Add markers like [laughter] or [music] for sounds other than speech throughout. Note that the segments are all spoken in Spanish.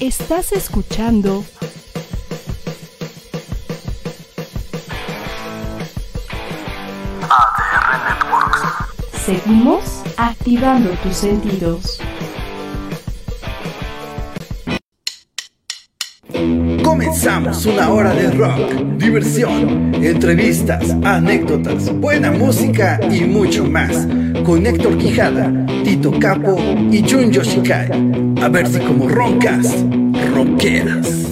Estás escuchando ADR Networks. Seguimos activando tus sentidos. Comenzamos una hora de rock, diversión, entrevistas, anécdotas, buena música y mucho más. Con Héctor Quijada, Tito Capo y Jun Yoshikai. A ver si como roncas, ronqueras.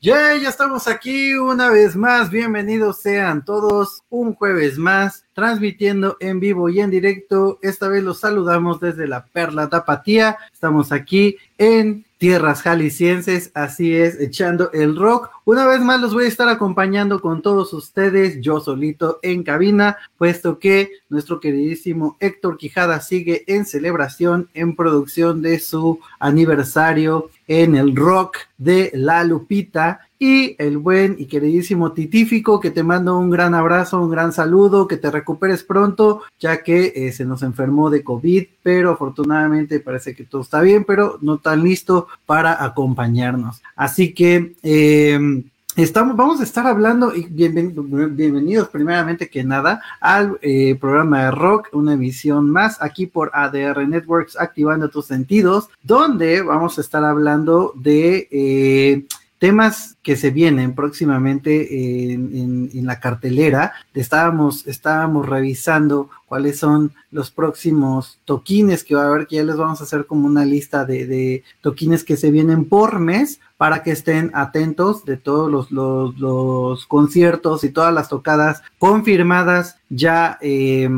Yeah, ya estamos aquí una vez más. Bienvenidos sean todos un jueves más, transmitiendo en vivo y en directo. Esta vez los saludamos desde la Perla Tapatía. Estamos aquí en tierras jaliscienses, así es, echando el rock. Una vez más los voy a estar acompañando con todos ustedes, yo solito en cabina, puesto que nuestro queridísimo Héctor Quijada sigue en celebración, en producción de su aniversario en el rock de La Lupita. Y el buen y queridísimo Titífico, que te mando un gran abrazo, un gran saludo, que te recuperes pronto, ya que eh, se nos enfermó de COVID, pero afortunadamente parece que todo está bien, pero no tan listo para acompañarnos. Así que... Eh, Estamos, vamos a estar hablando y bienven, bienvenidos primeramente que nada al eh, programa de rock, una emisión más aquí por ADR Networks, activando tus sentidos, donde vamos a estar hablando de eh, temas que se vienen próximamente en, la cartelera. Estábamos, estábamos revisando cuáles son los próximos toquines que va a haber, que ya les vamos a hacer como una lista de, de toquines que se vienen por mes para que estén atentos de todos los, los, los conciertos y todas las tocadas confirmadas ya eh,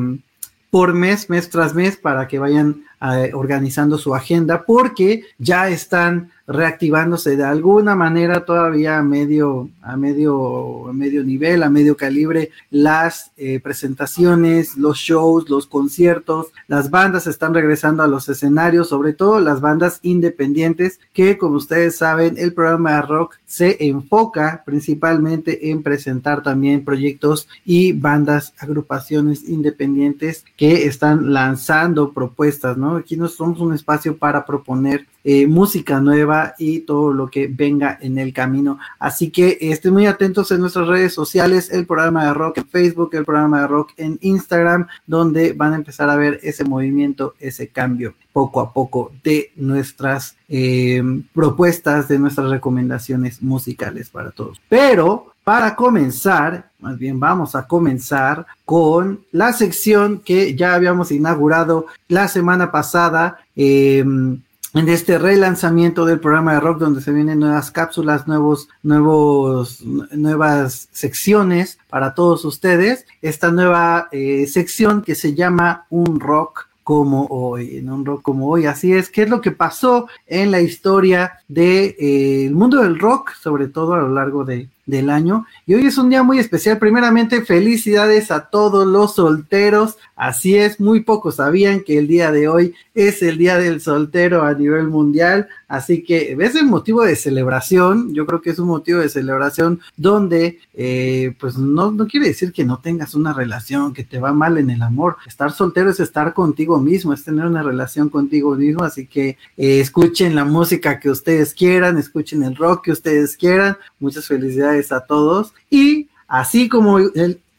por mes, mes tras mes, para que vayan eh, organizando su agenda, porque ya están reactivándose de alguna manera todavía a medio, a medio, a medio nivel, a medio calibre, las eh, presentaciones, los shows, los conciertos, las bandas están regresando a los escenarios, sobre todo las bandas independientes, que como ustedes saben, el programa rock se enfoca principalmente en presentar también proyectos y bandas, agrupaciones independientes que están lanzando propuestas, ¿no? Aquí no somos un espacio para proponer eh, música nueva y todo lo que venga en el camino. Así que estén muy atentos en nuestras redes sociales, el programa de rock en Facebook, el programa de rock en Instagram, donde van a empezar a ver ese movimiento, ese cambio poco a poco de nuestras eh, propuestas, de nuestras recomendaciones musicales para todos. Pero para comenzar, más bien vamos a comenzar con la sección que ya habíamos inaugurado la semana pasada. Eh, en este relanzamiento del programa de rock donde se vienen nuevas cápsulas, nuevos, nuevos, nuevas secciones para todos ustedes. Esta nueva eh, sección que se llama Un Rock como hoy, un rock como hoy. Así es, ¿qué es lo que pasó en la historia del de, eh, mundo del rock, sobre todo a lo largo de, del año. Y hoy es un día muy especial. Primeramente, felicidades a todos los solteros. Así es, muy pocos sabían que el día de hoy es el día del soltero a nivel mundial. Así que es el motivo de celebración. Yo creo que es un motivo de celebración donde, eh, pues no, no quiere decir que no tengas una relación, que te va mal en el amor. Estar soltero es estar contigo mismo, es tener una relación contigo mismo. Así que eh, escuchen la música que ustedes quieran, escuchen el rock que ustedes quieran. Muchas felicidades a todos. Y así como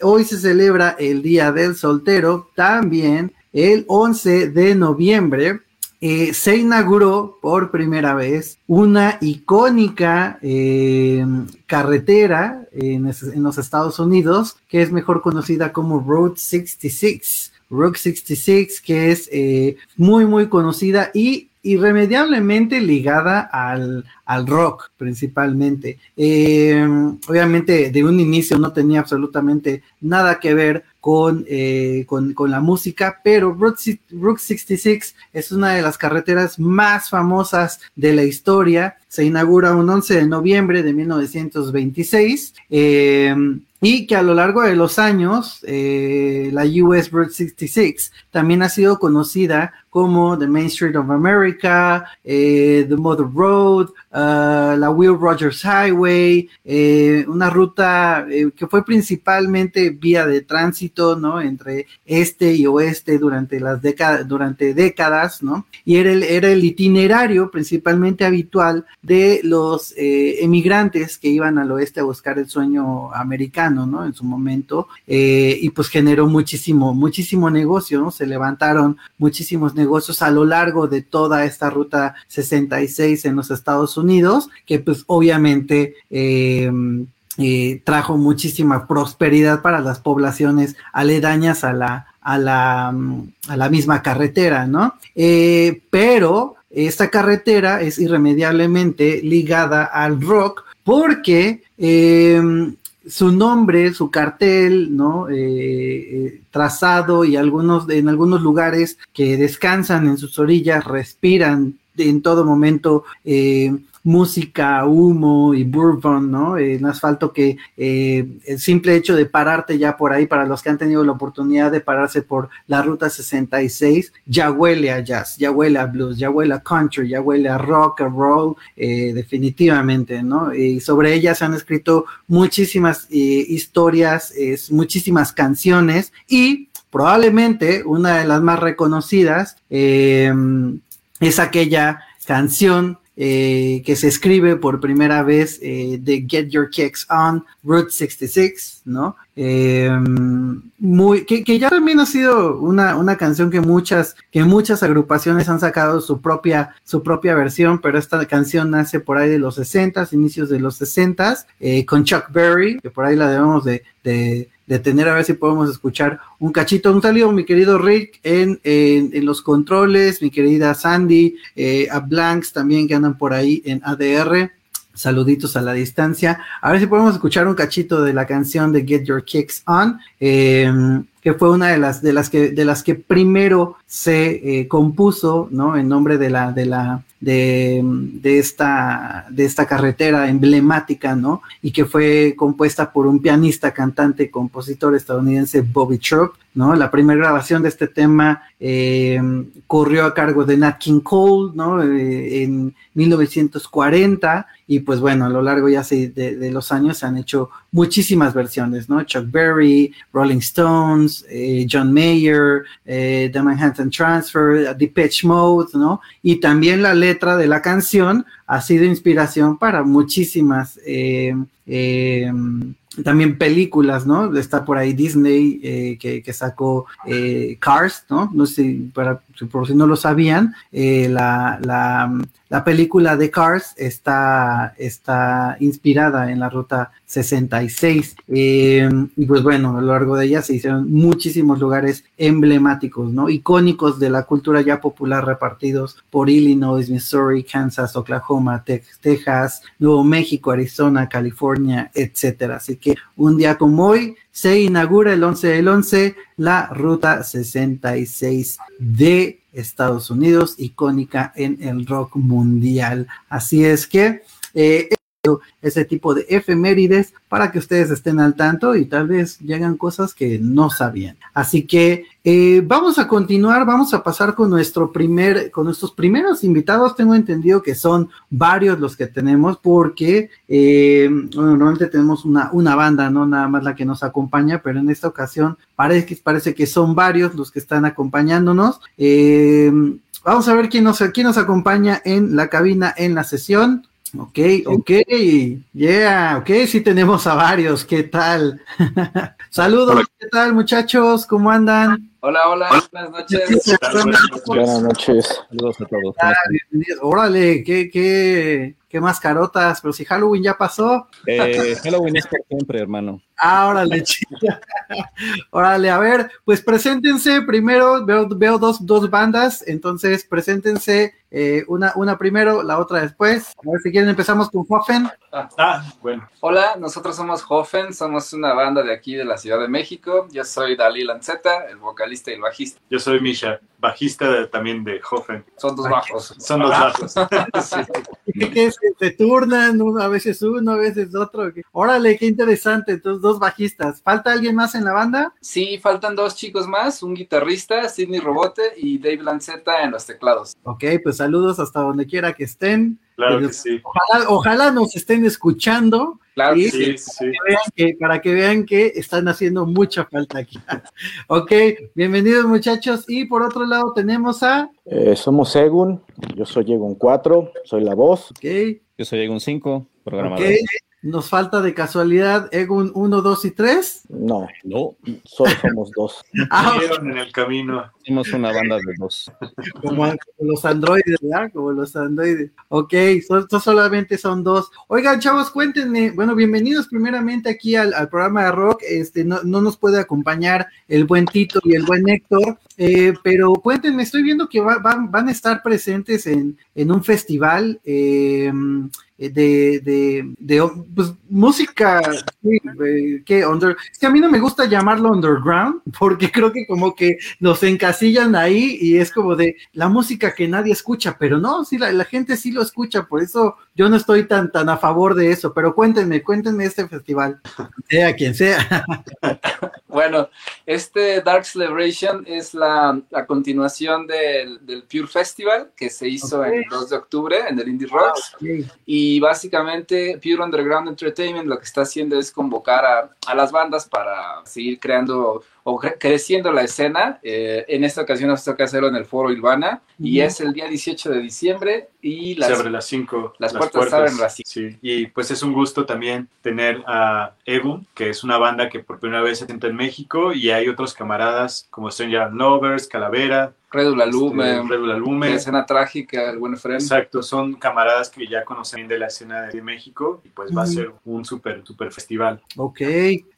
hoy se celebra el Día del Soltero, también el 11 de noviembre eh, se inauguró por primera vez una icónica eh, carretera en, los Estados Unidos que es mejor conocida como Road 66. Rock 66, que es eh, muy, muy conocida y irremediablemente ligada al, al rock principalmente. Eh, obviamente de un inicio no tenía absolutamente nada que ver con, eh, con, con, la música, pero Route, 66 es una de las carreteras más famosas de la historia. Se inaugura un 11 de noviembre de 1926. Eh, y que a lo largo de los años eh, la US Route 66 también ha sido conocida como The Main Street of America, eh, The Mother Road, uh, la Will Rogers Highway, eh, una ruta eh, que fue principalmente vía de tránsito, ¿no? Entre este y oeste durante las décadas, durante décadas, ¿no? Y era el, era el itinerario principalmente habitual de los emigrantes que iban al oeste a buscar el sueño americano, ¿no? En su momento, y pues generó muchísimo, muchísimo negocio, ¿no? Se levantaron muchísimos negocios a lo largo de toda esta ruta 66 en los Estados Unidos, que pues obviamente... Eh, eh, trajo muchísima prosperidad para las poblaciones aledañas a la, a la, a la misma carretera, ¿no? Eh, pero esta carretera es irremediablemente ligada al rock porque su nombre, su cartel, ¿no? Eh, eh, trazado y algunos, en algunos lugares que descansan en sus orillas, respiran en todo momento eh, música, humo y bourbon, ¿no? En asfalto que eh, el simple hecho de pararte ya por ahí, para los que han tenido la oportunidad de pararse por la ruta 66, ya huele a jazz, ya huele a blues, ya huele a country, ya huele a rock, a roll, eh, definitivamente, ¿no? Y sobre ella se han escrito muchísimas eh, historias, muchísimas canciones y probablemente una de las más reconocidas es aquella canción eh, que se escribe por primera vez eh, de Get Your Kicks On Route 66, ¿no? Eh, muy, que, que, ya también ha sido una, una, canción que muchas, que muchas agrupaciones han sacado su propia, su propia versión, pero esta canción nace por ahí de los 60, inicios de los 60, con Chuck Berry, que por ahí la debemos de, de detener a ver si podemos escuchar un cachito. Un saludo, mi querido Rick, en, en, los controles, mi querida Sandy, eh, a Blanks también que andan por ahí en ADR. Saluditos a la distancia. A ver si podemos escuchar un cachito de la canción de Get Your Kicks On. Eh, que fue una de las de las que de las que primero se eh, compuso, ¿no? En nombre de la de la de, de, esta de esta carretera emblemática, ¿no? Y que fue compuesta por un pianista, cantante, compositor estadounidense Bobby Troop, ¿no? La primera grabación de este tema eh, corrió a cargo de Nat King Cole, ¿no? Eh, en 1940 y pues bueno, a lo largo ya de, los años se han hecho muchísimas versiones, ¿no? Chuck Berry, Rolling Stones, eh, John Mayer, The Manhattan Transfer, Depeche Mode, ¿no? Y también la letra de la canción ha sido inspiración para muchísimas también películas, ¿no? Está por ahí Disney eh, que, sacó eh, Cars, ¿no? No sé, para, por si no lo sabían, eh, la, la, la, película de Cars está, está inspirada en la ruta 66. y pues bueno, a lo largo de ella se hicieron muchísimos lugares emblemáticos, ¿no? Icónicos de la cultura ya popular repartidos por Illinois, Missouri, Kansas, Oklahoma, Texas, Nuevo México, Arizona, California, etcétera. Así que un día como hoy se inaugura el 11 del 11 la ruta 66 de Estados Unidos, icónica en el rock mundial. Así es que eh, ese tipo de efemérides para que ustedes estén al tanto y tal vez llegan cosas que no sabían. Así que eh, vamos a continuar, vamos a pasar con nuestro primer, con nuestros primeros invitados. Tengo entendido que son varios los que tenemos porque eh, normalmente tenemos una, una banda, no nada más la que nos acompaña, pero en esta ocasión parece que, parece que son varios los que están acompañándonos. Eh, vamos a ver quién nos, quién nos acompaña en la cabina en la sesión. Ok, ok, yeah, ok, sí tenemos a varios, ¿qué tal? [laughs] Saludos, ¿qué tal muchachos? ¿Cómo andan? Hola, hola, buenas noches. Buenas noches, saludos a todos. Ah, Órale, qué, qué, qué mascarotas, pero si Halloween ya pasó. Eh, Halloween es por siempre, hermano. Ah, órale, [laughs] chica. órale, a ver, pues preséntense primero, veo, veo dos, dos bandas, entonces preséntense eh, una, una primero, la otra después. A ver si quieren empezamos con Hoffen. Ah, bueno. Hola, nosotros somos Hoffen, somos una banda de aquí de la Ciudad de México. Yo soy Dalí Lanceta, el vocalista y el bajista. Yo soy Misha, bajista de- también de Hoffen. Son dos bajos. Son los bajos. [laughs] Sí. ¿Qué, qué se, turnan? uno, a veces uno, a veces otro. ¿qué? Órale, qué interesante. Entonces, dos bajistas. ¿Falta alguien más en la banda? Sí, faltan dos chicos más, un guitarrista, Sidney Robote y Dave Lanceta en los teclados. Ok, pues saludos hasta donde quiera que estén. Claro que sí. Ojalá, ojalá nos estén escuchando Claro que Sí. sí. Sí, sí. vean que- para que vean que están haciendo mucha falta aquí. [laughs] ok, bienvenidos muchachos. Y por otro lado tenemos a, Eh, somos Egun, yo soy Egun 4, soy la voz. ok, Yo soy Egun 5, programador. ok, nos falta de casualidad Egun 1, 2 y 3. No, no, solo somos dos. [laughs] Ah, en el camino. Somos una banda de dos. [laughs] como, los androides, ¿verdad? Como los androides. Ok, son solamente son dos. Oigan, chavos, cuéntenme. Bueno, bienvenidos primeramente aquí al, al programa de rock. Este, no, no nos puede acompañar el buen Tito y el buen Héctor, eh, pero cuéntenme, estoy viendo que va- van, van a estar presentes en, en un festival. eh, de, de, de, pues, música eh, que under, es que a mí no me gusta llamarlo underground [laughs] porque creo que como que nos encasillan ahí y es como de la música que nadie escucha, pero no, sí, la, la gente sí lo escucha, por eso yo no estoy tan, tan a favor de eso, pero cuéntenme, cuéntenme este festival, [laughs] sea quien sea. Bueno, este Dark Celebration es la, la continuación del, del Pure Festival que se hizo Ok. el 2 de octubre en el Indie Rocks. Y básicamente Pure Underground Entertainment lo que está haciendo es convocar a, a las bandas para seguir creando o cre- creciendo la escena. Eh, en esta ocasión nos toca hacerlo en el Foro Ilvana y es el día 18 de diciembre y Se las, abre las 5. las puertas se abren a las cinco. Sí, y pues es un gusto también tener a Egun, que es una banda que por primera vez se presenta en México, y hay otros camaradas como Stranger Lovers, Calavera, Redula Lume, este, Redula Lume. la escena trágica, el buen Efren. Exacto, son camaradas que ya conocen de la escena de México y pues va a ser un super, super festival. Ok,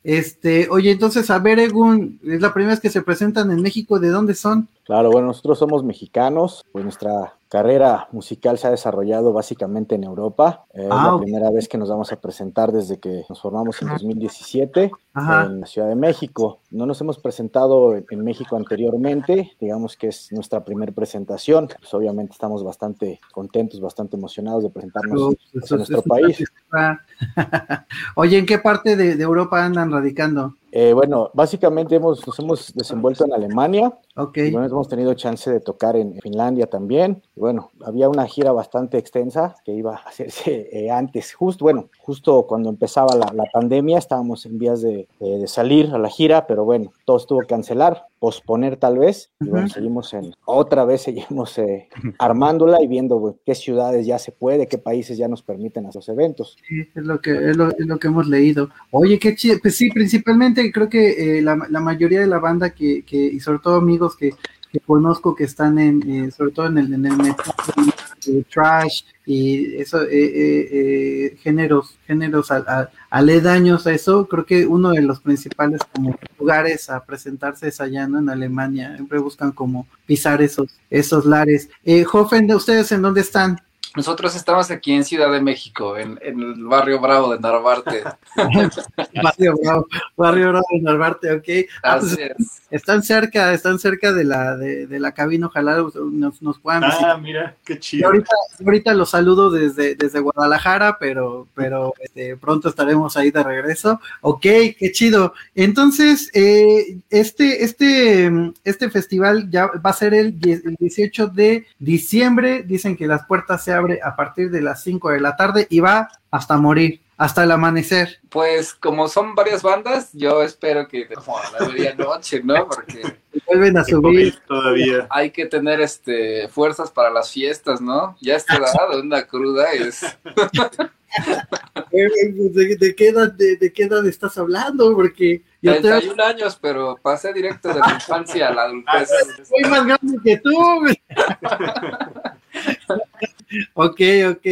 este, oye, entonces, a ver, Egun, es la primera vez que se presentan en México, ¿de dónde son? Claro, bueno, nosotros somos mexicanos, pues nuestra carrera musical se ha desarrollado básicamente en Europa. Eh, es Ah, la primera vez que nos vamos a presentar desde que nos formamos en 2017 Ajá. en la Ciudad de México. No nos hemos presentado en, México anteriormente, digamos que es nuestra primera presentación. Pues obviamente estamos bastante contentos, bastante emocionados de presentarnos en nuestro es- país. [laughs] Oye, ¿en qué parte de, de Europa andan radicando? Eh, bueno, básicamente hemos, nos hemos desenvuelto en Alemania, Ok, Y bueno, hemos tenido chance de tocar en Finlandia también. Y bueno, había una gira bastante extensa que iba a [laughs] hacerse eh, antes, justo, bueno, justo cuando empezaba la, la pandemia, estábamos en vías de, de- de salir a la gira, pero bueno, todo estuvo que cancelar, posponer tal vez. Y bueno, seguimos en, otra vez seguimos eh, armándola y viendo qué ciudades ya se puede, qué países ya nos permiten hacer los eventos. sí, es lo que, es lo, es lo que hemos leído. Oye, qué chido, pues sí, principalmente creo que eh, la, la mayoría de la banda que, que y sobre todo amigos que, que conozco que están en, eh, sobre todo en el, en el metal, eh, trash y eso, eh, eh, eh, géneros, géneros al- al- aledaños a eso, creo que uno de los principales como lugares a presentarse es allá, ¿no? En Alemania, siempre buscan como pisar esos, esos lares. Hoffen, ¿de ustedes en dónde están? Nosotros estamos aquí en Ciudad de México, en, en el barrio Bravo de Narvarte. [laughs] Barrio Bravo, Barrio Bravo de Narvarte, ok. Ah, pues, Así es. están cerca, están cerca de la, de, de la cabina, ojalá nos, nos puedan visitar. Ah, mira, qué Y chido. ahorita, ahorita los saludo desde, desde Guadalajara, pero, pero este, pronto estaremos ahí de regreso. Ok, qué chido. Entonces, eh, este, este, este festival ya va a ser el 18 de diciembre. Dicen que las puertas se abren a partir de las 5 de la tarde y va hasta morir, hasta el amanecer. Pues como son varias bandas, yo espero que como a la medianoche, ¿no? Porque [laughs] Vuelven a subir. Todavía. hay que tener este fuerzas para las fiestas, ¿no? Ya está [laughs] dado una cruda es [laughs] Eh, ¿De, de qué edad, de, de qué edad estás hablando? Porque yo te 31 años, pero pasé directo de la infancia a la adultez. soy más grande que tú. Ok, ok,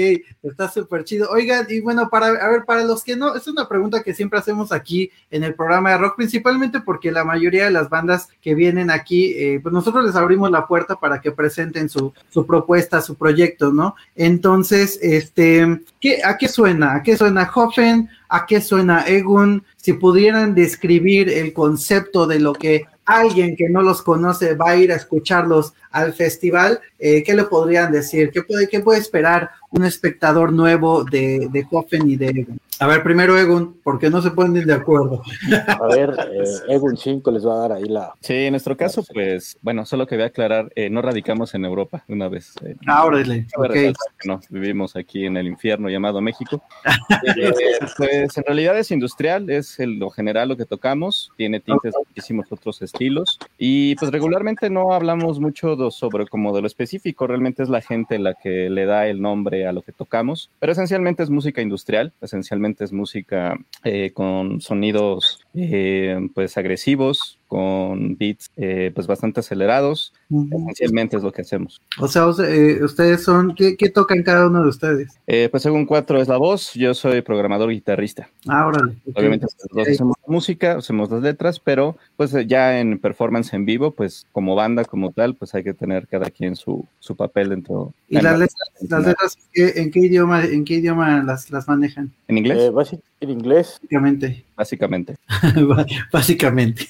está súper chido. Oigan, y bueno, para, a ver, para los que no, es una pregunta que siempre hacemos aquí en el programa de rock, principalmente porque la mayoría de las bandas que vienen aquí, eh, pues nosotros les abrimos la puerta para que presenten su, su propuesta, su proyecto, ¿no? Entonces, este, ¿qué, ¿a qué suena? ¿A qué suena Hoffen? ¿A qué suena Egun? Si pudieran describir el concepto de lo que alguien que no los conoce va a ir a escucharlos al festival, eh, ¿qué le podrían decir? ¿Qué puede, ¿Qué puede esperar un espectador nuevo de, de y de Egun? A ver, primero Egun, porque no se ponen de acuerdo. A ver, eh, Egun 5 les va a dar ahí la... Sí, en nuestro caso, pues, bueno, solo que voy a aclarar, eh, no radicamos en Europa una vez. Eh, ah, órale, ok. No, vivimos aquí en el infierno llamado México. [laughs] Eh, pues, en realidad es industrial, es el, lo general lo que tocamos, tiene tintes de muchísimos otros estilos, y pues regularmente no hablamos mucho de- sobre como de lo específico, realmente es la gente la que le da el nombre a lo que tocamos, pero esencialmente es música industrial, esencialmente es música eh, con sonidos eh, pues agresivos, con beats eh, pues bastante acelerados, esencialmente es lo que hacemos. O sea, o sea, eh, ustedes son, ¿qué, qué tocan cada uno de ustedes? Eh, pues según cuatro es la voz, yo soy programador guitarrista. Ah, órale. Obviamente los dos hacemos música, hacemos las letras, pero pues eh, ya en performance en vivo, pues como banda, como tal, pues hay que tener cada quien su, su papel dentro. ¿Y en las la- letras, las letras ¿qué- en qué idioma, en qué idioma las, las manejan? ¿En inglés? Eh, en inglés, Básicamente. Básicamente. [laughs] Básicamente.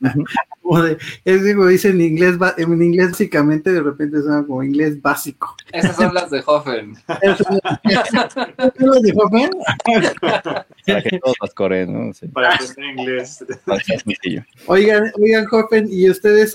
Ujú. [laughs] Como de- es como dicen en inglés, en inglés básicamente de repente suena como inglés básico. Esas son las de Hoffen. ¿Tú los de Hoffen? [laughs] Para que todos las coreen, ¿no? Sí, Para inglés. que sea sencillo. Oigan, oigan, Hoffen, ¿y ustedes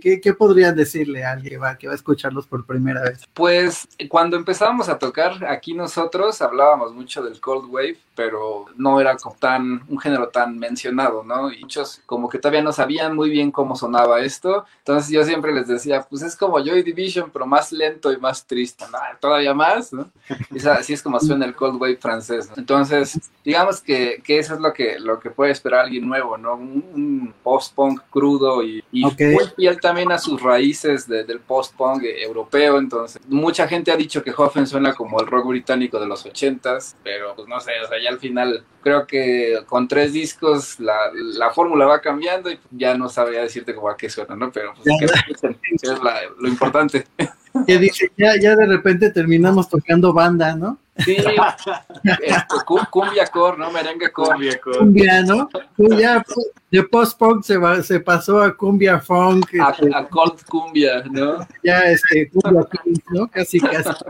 qué, qué podrían decirle a alguien que va, que va a escucharlos por primera vez? Pues cuando empezábamos a tocar aquí nosotros hablábamos mucho del Cold Wave, pero no era como tan un género tan mencionado, ¿no? Y muchos como que todavía no sabían muy bien cómo sonaba esto. Entonces yo siempre les decía, pues es como Joy Division, pero más lento y más triste, ¿no? Todavía más, ¿no? Y así es como suena el Cold Wave francés. ¿no? Entonces, digamos que, que eso es lo que, lo que puede esperar alguien nuevo, ¿no? Un, un post-punk crudo y, y Ok. muy fiel también a sus raíces de- del post-punk europeo. Entonces, mucha gente ha dicho que Hoffen suena como el rock británico de los ochentas, pero pues no sé, o sea, ya al final creo que con tres discos la, la fórmula va cambiando y ya no sabría decirte como a qué suena, ¿no? Pero pues, que que es la- lo importante. [laughs] Que dice, ya, ya de repente terminamos tocando banda, ¿no? Sí, [laughs] este, cu- cumbia core, ¿no? Merengue core. Cumbia con- Cumbia, ¿no? Pues ya de post-punk se, va- se pasó a cumbia funk, A, este, a cold cumbia, ¿no? ya este, cumbia ¿no? Casi, casi. [laughs]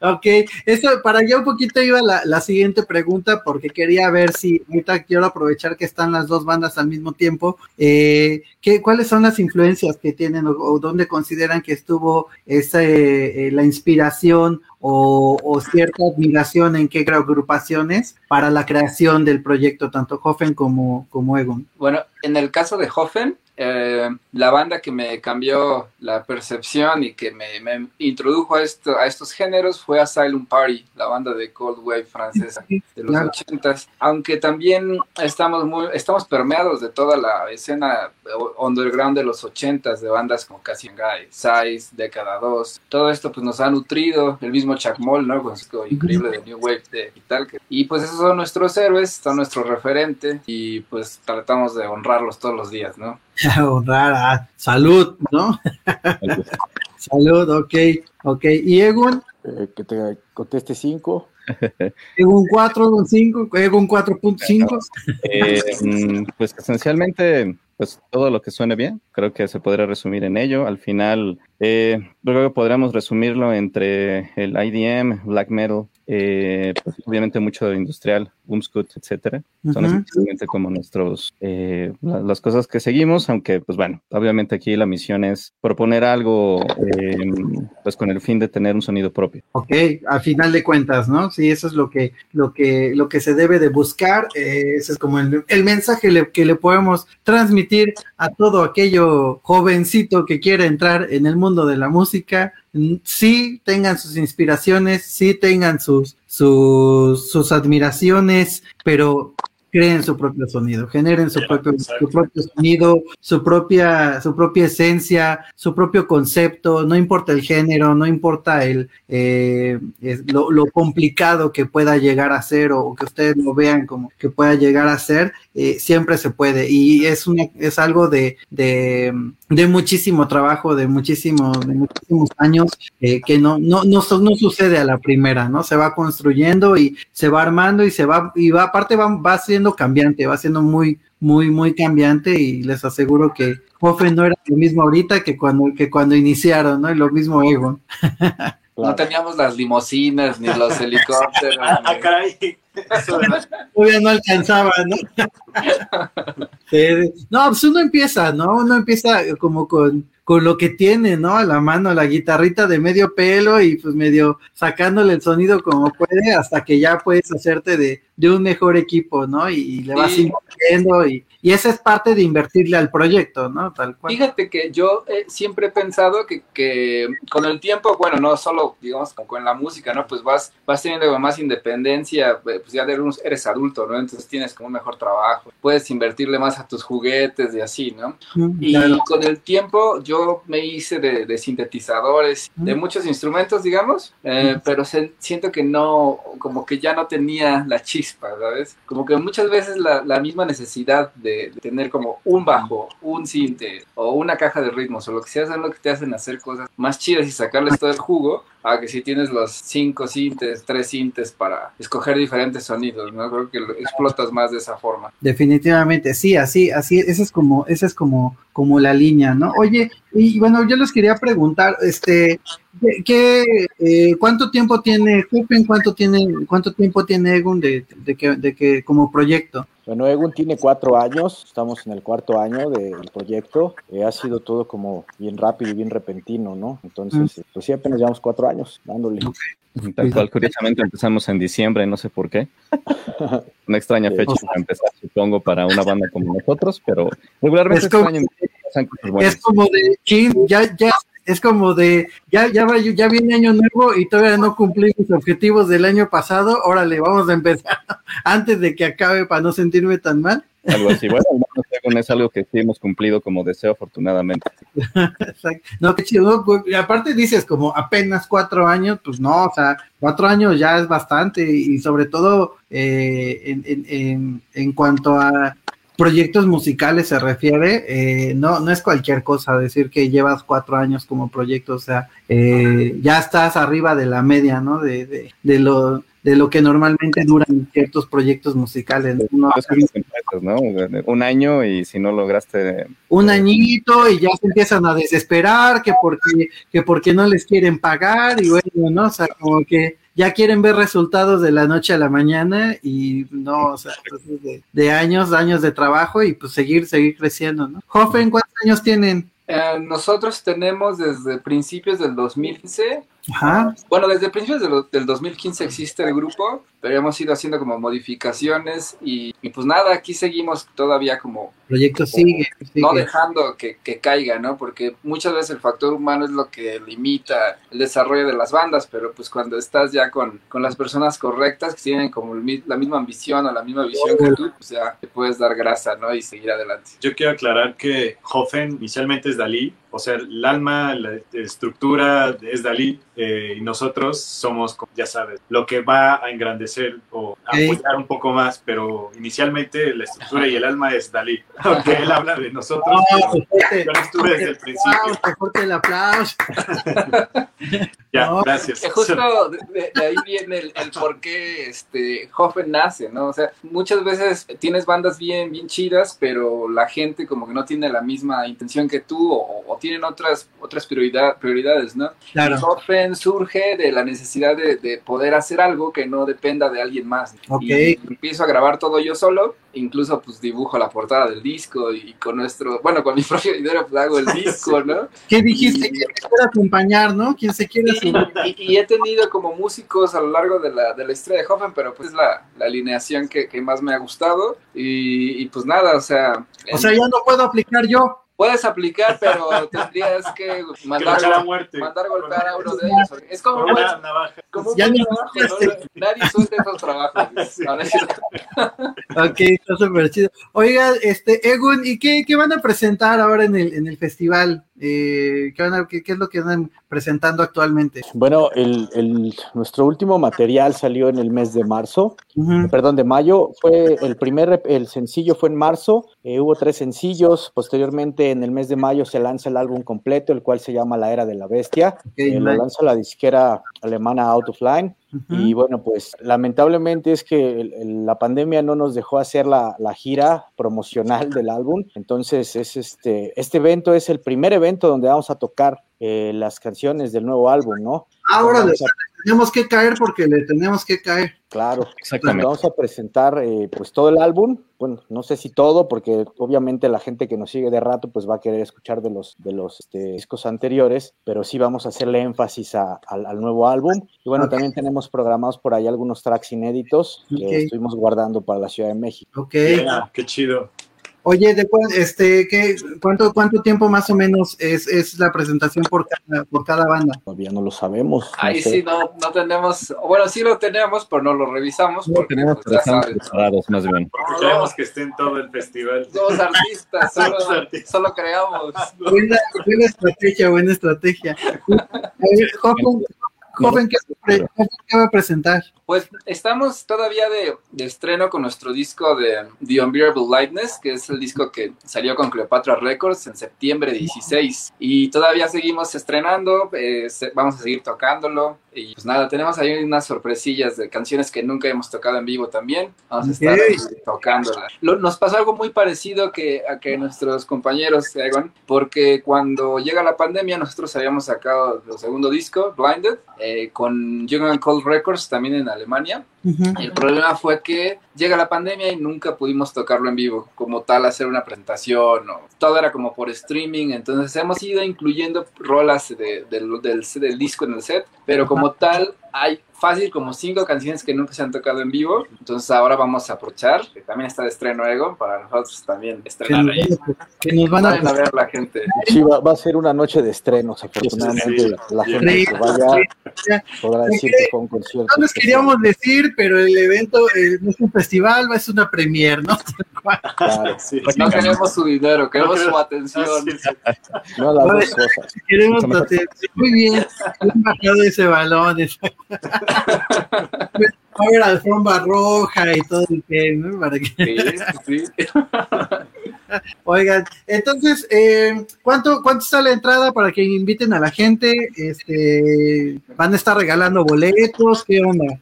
Ok, eso, para allá un poquito iba la, la siguiente pregunta, porque quería ver si, ahorita quiero aprovechar que están las dos bandas al mismo tiempo, eh, ¿qué, ¿cuáles son las influencias que tienen o, o dónde consideran que estuvo esa, eh, la inspiración o, o cierta admiración en qué agrupaciones para la creación del proyecto, tanto Hoffen como, como Egon? Bueno, en el caso de Hoffen, eh, la banda que me cambió la percepción y que me, me introdujo a, esto, a estos géneros fue Asylum Party, la banda de Cold Wave francesa de los ochentas. Aunque también estamos muy, estamos permeados de toda la escena underground de los ochentas, de bandas como Cassian Guy, Size, Década 2. Todo esto pues nos ha nutrido, el mismo Chuck Moll, ¿no? Con su increíble de New Wave de y tal. que- Y pues esos son nuestros héroes, son nuestro referente y pues tratamos de honrarlos todos los días, ¿no? [laughs] Honrar a salud, ¿no? [laughs] salud, ok, ok. ¿Y Egon? eh, que te conteste 5. Egon 4, Egon 5, Egon 4.5. Eh, mm, pues esencialmente, pues todo lo que suene bien, creo que se podría resumir en ello. Al final, eh, que podríamos resumirlo entre el IDM, black metal, eh, pues obviamente mucho industrial, boomscoot, etcétera. Son Ujú. esencialmente como nuestros, eh, la- las cosas que seguimos, aunque pues bueno, obviamente aquí la misión es proponer algo, eh, pues con el fin de tener un sonido propio. Ok, a final de cuentas, ¿no? Sí, eso es lo que, lo que, lo que se debe de buscar. eh, ese es como el, el mensaje le- que le podemos transmitir a todo aquello jovencito que quiera entrar en el mundo de la música. Mm, Sí tengan sus inspiraciones, sí tengan sus, sus, sus admiraciones, pero creen su propio sonido, generen su, propio, su propio sonido, su propia, su propia esencia, su propio concepto, no importa el género, no importa el eh, lo, lo, complicado que pueda llegar a ser o que ustedes lo vean como que pueda llegar a ser, eh, siempre se puede. Y es una, es algo de, de, de muchísimo trabajo, de muchísimo, de muchísimos años, eh, que no, no, no, no sucede a la primera, ¿no? Se va construyendo y se va armando y se va, y va, aparte va, va siendo cambiante, va siendo muy, muy, muy cambiante y les aseguro que Hoffen no era lo mismo ahorita que cuando, que cuando iniciaron, ¿no? Y lo mismo Egon. No teníamos las limosinas ni los [laughs] helicópteros. ah, caray. Todavía no alcanzaba, ¿no? [laughs] no, pues uno empieza, ¿no? Uno empieza como con, con lo que tiene, ¿no? A la mano, la guitarrita de medio pelo y pues medio sacándole el sonido como puede hasta que ya puedes hacerte de, de un mejor equipo, ¿no? Y, le vas sí. invirtiendo y, y esa es parte de invertirle al proyecto, ¿no? Tal cual. Fíjate que yo eh, siempre he pensado que, que, con el tiempo, bueno, no solo, digamos, con la música, ¿no? Pues vas, vas teniendo más independencia, eh, pues ya eres adulto, ¿no? Entonces tienes como un mejor trabajo, puedes invertirle más a tus juguetes y así, ¿no? Mm, y claro. con el tiempo yo me hice de, de sintetizadores, mm. de muchos instrumentos, digamos, eh, mm. pero se, siento que no, como que ya no tenía la chispa, ¿sabes? Como que muchas veces la, misma necesidad de tener como un bajo, un cinte o una caja de ritmos o lo que sea, son lo que te hacen hacer cosas más chidas y sacarles todo el jugo a que si tienes los cinco cintes, tres cintes para escoger diferentes sonidos, ¿no? Creo que explotas más de esa forma. Definitivamente, sí, así, así, esa es como, esa es como, como la línea, ¿no? Oye, y bueno, yo les quería preguntar, este, ¿qué, eh, cuánto tiempo tiene Jupen, cuánto tiene, cuánto tiempo tiene Egun de, de, que, de que como proyecto? Bueno, Egun tiene cuatro años, estamos en el cuarto año del proyecto, eh, ha sido todo como bien rápido y bien repentino, ¿no? Entonces, mm. pues sí, apenas llevamos cuatro años dándole. Tal cual, curiosamente empezamos en diciembre, no sé por qué. [laughs] Una extraña fecha para empezar, supongo, para una banda como nosotros, pero regularmente es como, es como de, ya, ya es como de, ya, ya, va, ya viene año nuevo y todavía no cumplí mis objetivos del año pasado, órale, vamos a empezar [laughs] antes de que acabe para no sentirme tan mal. Algo así, bueno, no es algo que sí hemos cumplido como deseo, afortunadamente. [laughs] no, qué chido, y aparte dices como apenas cuatro años, pues no, o sea, cuatro años ya es bastante y sobre todo eh, en, en, en, en cuanto a proyectos musicales se refiere, eh, no, no es cualquier cosa decir que llevas cuatro años como proyecto, o sea, eh, ya estás arriba de la media, ¿no? De, de, de, lo de lo que normalmente duran ciertos proyectos musicales. ¿no? ¿no? Un año y si no lograste... Un añito y ya se empiezan a desesperar, que porque, que porque no les quieren pagar y bueno, ¿no? O sea, como que ya quieren ver resultados de la noche a la mañana y no, o sea, de, de años, años de trabajo y pues seguir, seguir creciendo, ¿no? Hoffen, ¿cuántos años tienen? Eh, nosotros tenemos desde principios del 2015 Ajá. Bueno, desde principios de lo, del 2015 existe el grupo, pero hemos ido haciendo como modificaciones y, y pues nada, aquí seguimos todavía como... Proyecto como, sigue, sigue, No dejando que, que, caiga, ¿no? Porque muchas veces el factor humano es lo que limita el desarrollo de las bandas, pero pues cuando estás ya con, con las personas correctas que tienen como el, la misma ambición o la misma visión oh. que tú, pues ya te puedes dar grasa, ¿no? Y seguir adelante. Yo quiero aclarar que Hoffen inicialmente es Dalí, o sea, el alma, la estructura es Dalí eh, y nosotros somos, ya sabes, lo que va a engrandecer o a apoyar un poco más, pero inicialmente la estructura y el alma es Dalí, aunque él habla de nosotros. Oh, yo no estuve desde el principio. Fuerte el aplauso. [laughs] ya, no, gracias. Justo [laughs] de, de, ahí viene el, el, por qué este, Hoffen nace, ¿no? O sea, muchas veces tienes bandas bien, bien chidas, pero la gente como que no tiene la misma intención que tú o, o tienen otras, otras prioridad, prioridades, ¿no? Claro. Y Hoffen surge de la necesidad de, de, poder hacer algo que no dependa de alguien más. Okay. Y empiezo a grabar todo yo solo, incluso pues dibujo la portada del disco y con nuestro, bueno, con mi [laughs] propio dinero pues hago el disco, ¿no? ¿Qué dijiste? ¿Quién se quiere acompañar, no? ¿Quién se quiere y, y, y, he tenido como músicos a lo largo de la, de la historia de Hoffen, pero pues es la, la alineación que, que, más me ha gustado y, y pues nada, o sea... O sea, ya no puedo aplicar yo puedes aplicar, pero [laughs] tendrías que mandar, que muerte. mandar golpear a uno de ellos. Es como, una navaja. como un ya trabajo, ¿no? Nadie suelta esos trabajos. [laughs] ok, está súper chido. Oiga, este, Egun, ¿y qué, qué, van a presentar ahora en el, en el festival? Eh, ¿qué, van a, qué, qué, es lo que andan presentando actualmente? Bueno, el, el, nuestro último material salió en el mes de marzo, uh -huh. perdón, de mayo. Fue el primer, el sencillo fue en marzo, eh, hubo tres sencillos. Posteriormente, en el mes de mayo, se lanza el álbum completo, el cual se llama La Era de la Bestia. Okay, eh, lo lanza la disquera alemana Out of Line. Uh -huh. Y bueno, pues lamentablemente es que el, el, la pandemia no nos dejó hacer la, la, gira promocional del álbum. Entonces, es este, este evento es el primer evento donde vamos a tocar eh, las canciones del nuevo álbum, ¿no? Ahora le, a... tenemos que caer porque le tenemos que caer. Claro, exactamente. Vamos a presentar eh, pues todo el álbum, bueno, no sé si todo, porque obviamente la gente que nos sigue de rato pues va a querer escuchar de los, de los este, discos anteriores, pero sí vamos a hacerle énfasis a, a, al nuevo álbum. Y bueno, okay. también tenemos programados por ahí algunos tracks inéditos que okay. estuvimos guardando para la Ciudad de México. Ok. Yeah, qué chido. Oye, ¿de cu este, ¿qué, cuánto, ¿cuánto tiempo más o menos es, es la presentación por cada, por cada banda? Todavía no lo sabemos. Ahí sé. sí, no, no tenemos, bueno, sí lo tenemos, pero no lo revisamos. No porque, tenemos pues, preparados, más bien. Porque queremos que esté en todo el festival. Somos artistas, [laughs] solo, artistas. solo creamos. Buena, buena estrategia, buena estrategia. A ver, Joven, joven, ¿qué, ¿qué va a presentar? Pues estamos todavía de, de, estreno con nuestro disco de The Unbearable Lightness, que es el disco que salió con Cleopatra Records en septiembre 16. Y todavía seguimos estrenando, eh, vamos a seguir tocándolo. Y pues nada, tenemos ahí unas sorpresillas de canciones que nunca hemos tocado en vivo también. Vamos a estar okay. tocándolas. Nos pasó algo muy parecido que, a que nuestros compañeros, Egon, porque cuando llega la pandemia nosotros habíamos sacado el segundo disco, Blinded, eh, con Young and Cold Records también en Alemania. Uh -huh. El problema fue que llega la pandemia y nunca pudimos tocarlo en vivo, como tal, hacer una presentación, o, todo era como por streaming, entonces hemos ido incluyendo rolas de, de, del, del, disco en el set, pero como tal hay fácil como cinco canciones que nunca se han tocado en vivo, entonces ahora vamos a aprovechar, que también está de estreno Ego, para nosotros también estrenar que ahí. Que nos van a, a, ver la gente. Sí, va, va, a ser una noche de estrenos, afortunadamente sí, sí, la gente sí, que vaya podrá decir que fue un concierto. No les queríamos decir, pero el evento eh, no es un festival, es una premier, ¿no? Claro, no queremos su dinero, queremos su atención. No las dos cosas. Queremos atención. Muy bien, han bajado ese balón. A ver alfombra roja y todo el que, ¿no? Para que... Sí, sí. Oigan, entonces, eh, ¿cuánto, ¿cuánto está la entrada para que inviten a la gente? Este, ¿Van a estar regalando boletos? ¿Qué onda?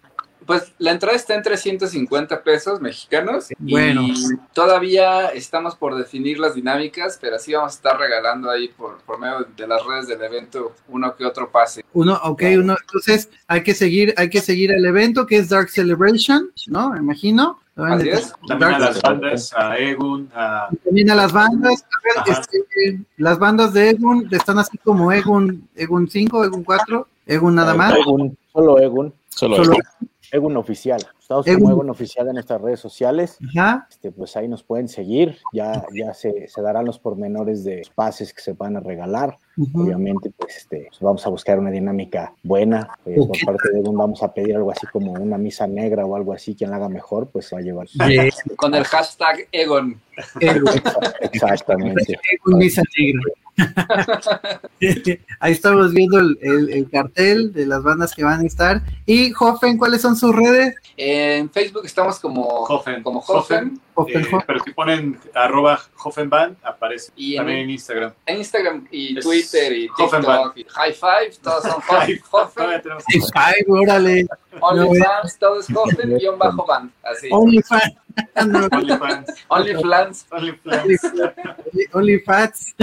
Pues la entrada está en 350 pesos mexicanos. Bueno. Y todavía estamos por definir las dinámicas, pero sí vamos a estar regalando ahí por, por medio de las redes del evento uno que otro pase. Uno, ok, uno. Entonces hay que seguir, hay que seguir el evento que es Dark Celebration, ¿no? Me imagino. Así es. También a las bandas, a Egun, a... También a las bandas. A ver, este, las bandas de Egun están así como Egun, Egun 5, Egun 4, Egun nada más. Egun, solo Egun. Solo, solo Egun. Egun Oficial. Estamos Egun. como Egun Oficial en nuestras redes sociales. Ajá. Este, pues ahí nos pueden seguir. Ya, ya se, se, darán los pormenores de pases que se van a regalar. Uh -huh. Obviamente, pues, este, pues vamos a buscar una dinámica buena. Eh, okay. Por parte de Egun vamos a pedir algo así como una misa negra o algo así. Quien la haga mejor, pues va a llevar. Sí. Con el hashtag Egon. Egon. Exactamente. Egon misa negra. [laughs] Ahí estamos viendo el, el, el, cartel de las bandas que van a estar. Y Hoffen, ¿cuáles son sus redes? En Facebook estamos como Hoffen. Como Hoffen. Hoffen. Eh, pero si ponen arroba Hoffenband, aparece. Y También en, en, Instagram. En Instagram y Twitter y TikTok. Y High Five, todos son [laughs] Hoffen. High Five, órale. OnlyFans, todo es Hoffen, [laughs] guion bajo band. Así. OnlyFans. [laughs] [laughs] OnlyFans. OnlyFans. OnlyFans.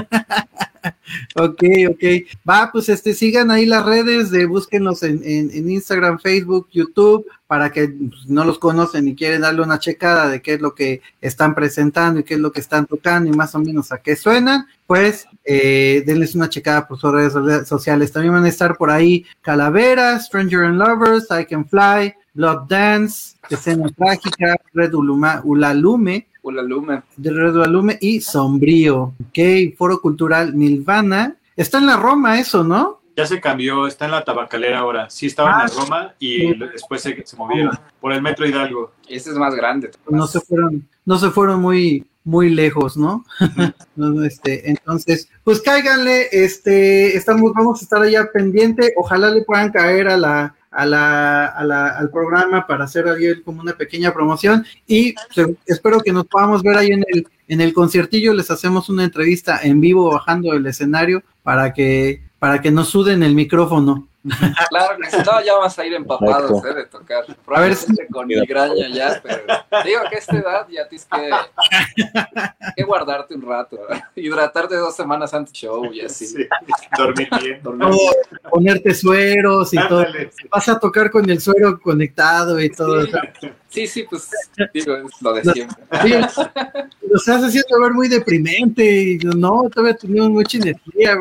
Ok, ok. Va, pues este, sigan ahí las redes, de, búsquenlos en, en, en Instagram, Facebook, YouTube, para que pues, no los conocen y quieren darle una checada de qué es lo que están presentando y qué es lo que están tocando y más o menos a qué suenan, pues eh, denles una checada por sus redes sociales. También van a estar por ahí Calavera, Stranger and Lovers, I Can Fly, Love Dance, Escena Trágica, Red Uluma, Ulalume, Ulalume. De Red Ulalume y Sombrío. Ok, Foro Cultural Nilvana. Está en la Roma eso, ¿no? Ya se cambió, está en la tabacalera ahora. Sí estaba en la ah, Roma y después se, se movieron por el Metro Hidalgo. Este es más grande. No se fueron, no se fueron muy, muy lejos, [laughs] ¿no? este, entonces, pues cáiganle, este, estamos, vamos a estar allá pendiente, ojalá le puedan caer a la, a la, a la, al programa para hacer ahí como una pequeña promoción y espero que nos podamos ver ahí en el, en el conciertillo, les hacemos una entrevista en vivo bajando el escenario para que, para que nos suden el micrófono. [laughs] Claro que no, ya vas a ir empapados eh, de tocar. A ver si con migraña ya, pero digo que a esta edad ya tienes que, que guardarte un rato, [laughs] hidratarte dos semanas antes show y [laughs] así. dormir bien. ponerte sueros y todo. Vas a tocar con el suero conectado y todo. Sí, sí, pues digo, es lo de siempre. Sí, lo estás haciendo ver muy deprimente y no, todavía tenemos mucha energía.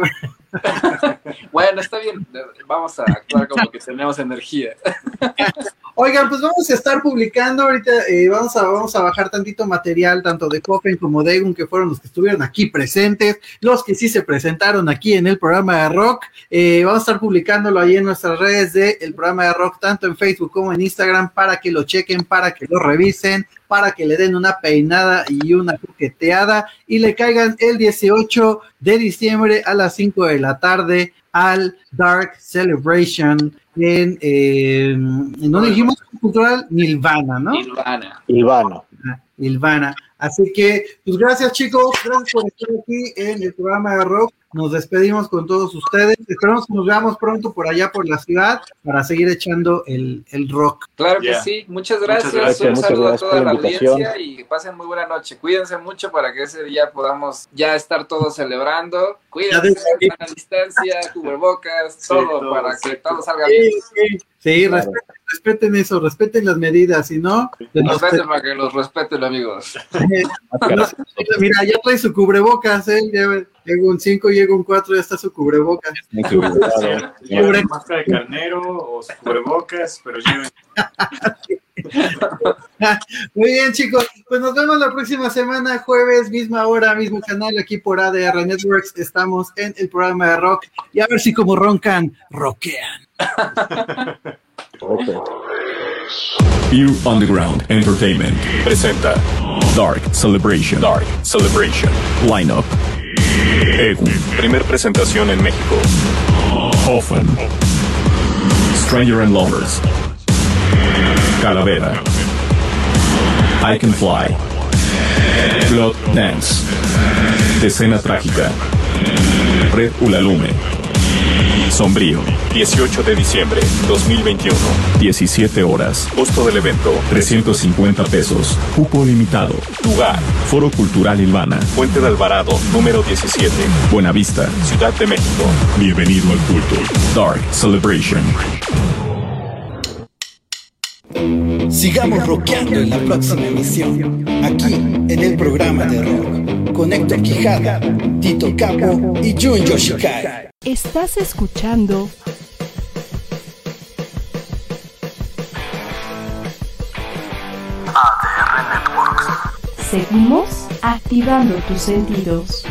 [laughs] bueno, está bien, vamos a actuar como que tenemos energía. [laughs] Oigan, pues vamos a estar publicando ahorita, eh, vamos, a, vamos a bajar tantito material, tanto de Copen como de Egun, que fueron los que estuvieron aquí presentes, los que sí se presentaron aquí en el programa de rock. Eh, vamos a estar publicándolo ahí en nuestras redes del programa de rock, tanto en Facebook como en Instagram, para que lo chequen, para que lo revisen, para que le den una peinada y una coqueteada y le caigan el 18 de diciembre a las 5 de la tarde al Dark Celebration en, eh, ¿en donde dijimos cultural Nilvana, ¿no? Nilvana. Nilvana. Nilvana. Así que, pues gracias chicos, gracias por estar aquí en el programa de rock. Nos despedimos con todos ustedes. Esperamos que nos veamos pronto por allá por la ciudad para seguir echando el, el rock. Claro que sí. Muchas gracias. Un saludo a toda la audiencia y que pasen muy buena noche. Cuídense mucho para que ese día podamos ya estar todos celebrando. Cuídense, a distancia, cubrebocas, todo, para que todo salga bien. Sí, respeten, eso, respeten las medidas, si no... Respeten para que los respeten, amigos. [laughs] mira, ya trae su cubrebocas, ¿eh? llega un 5, llega un 4, ya está su cubrebocas. [laughs] Máscara de carnero o su cubrebocas, pero lleven... [laughs] [laughs] Muy bien, chicos. Pues nos vemos la próxima semana, jueves, misma hora, mismo canal, aquí por ADR Networks. Estamos en el programa de rock. Y a ver si como roncan, rockean. View Underground Entertainment presenta Dark Celebration. Dark Celebration. Lineup. Egun. Primer presentación en México. Often. Stranger and Lovers. Calavera. I Can Fly. Blood Dance. Escena trágica. Red Ulalume. Sombrío. 18 de diciembre 2021. 17 horas. Costo del evento 350 pesos. Cupo limitado. Lugar. Foro Cultural Ilvana. Fuente de Alvarado, número 17. Buenavista, Ciudad de México. Bienvenido al culto. Dark Celebration. Sigamos rockeando en la próxima emisión, aquí en el programa de rock, con Héctor Quijada, Tito Capo y Jun Yoshikai. Estás escuchando ADR Networks. Seguimos activando tus sentidos.